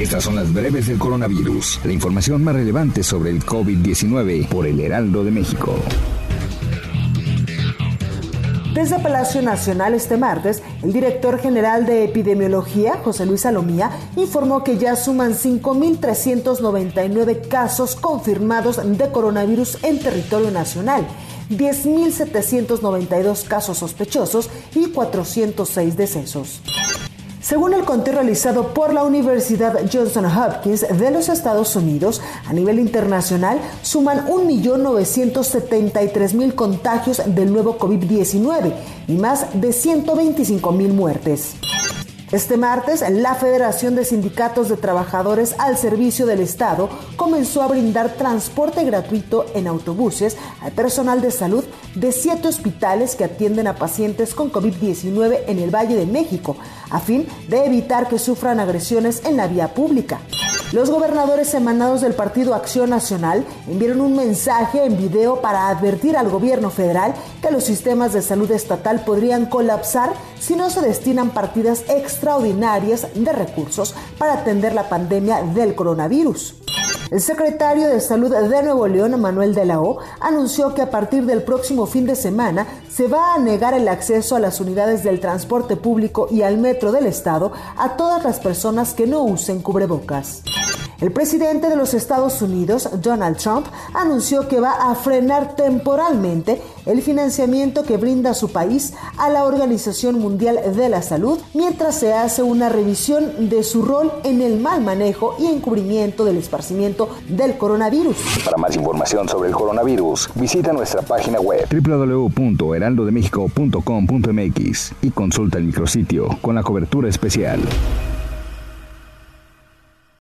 Estas son las breves del coronavirus. La información más relevante sobre el COVID-19 por el Heraldo de México. Desde Palacio Nacional este martes, el director general de epidemiología, José Luis Salomía, informó que ya suman 5.399 casos confirmados de coronavirus en territorio nacional, 10.792 casos sospechosos y 406 decesos. Según el conteo realizado por la Universidad Johnson Hopkins de los Estados Unidos, a nivel internacional suman 1.973.000 contagios del nuevo COVID-19 y más de 125.000 muertes. Este martes, la Federación de Sindicatos de Trabajadores al Servicio del Estado comenzó a brindar transporte gratuito en autobuses al personal de salud de siete hospitales que atienden a pacientes con COVID-19 en el Valle de México, a fin de evitar que sufran agresiones en la vía pública. Los gobernadores emanados del Partido Acción Nacional enviaron un mensaje en video para advertir al gobierno federal que los sistemas de salud estatal podrían colapsar si no se destinan partidas extraordinarias de recursos para atender la pandemia del coronavirus. El secretario de Salud de Nuevo León, Manuel de la O, anunció que a partir del próximo fin de semana se va a negar el acceso a las unidades del transporte público y al metro del estado a todas las personas que no usen cubrebocas. El presidente de los Estados Unidos, Donald Trump, anunció que va a frenar temporalmente el financiamiento que brinda su país a la Organización Mundial de la Salud mientras se hace una revisión de su rol en el mal manejo y encubrimiento del esparcimiento del coronavirus. Para más información sobre el coronavirus, visita nuestra página web www.heraldodemexico.com.mx y consulta el micrositio con la cobertura especial.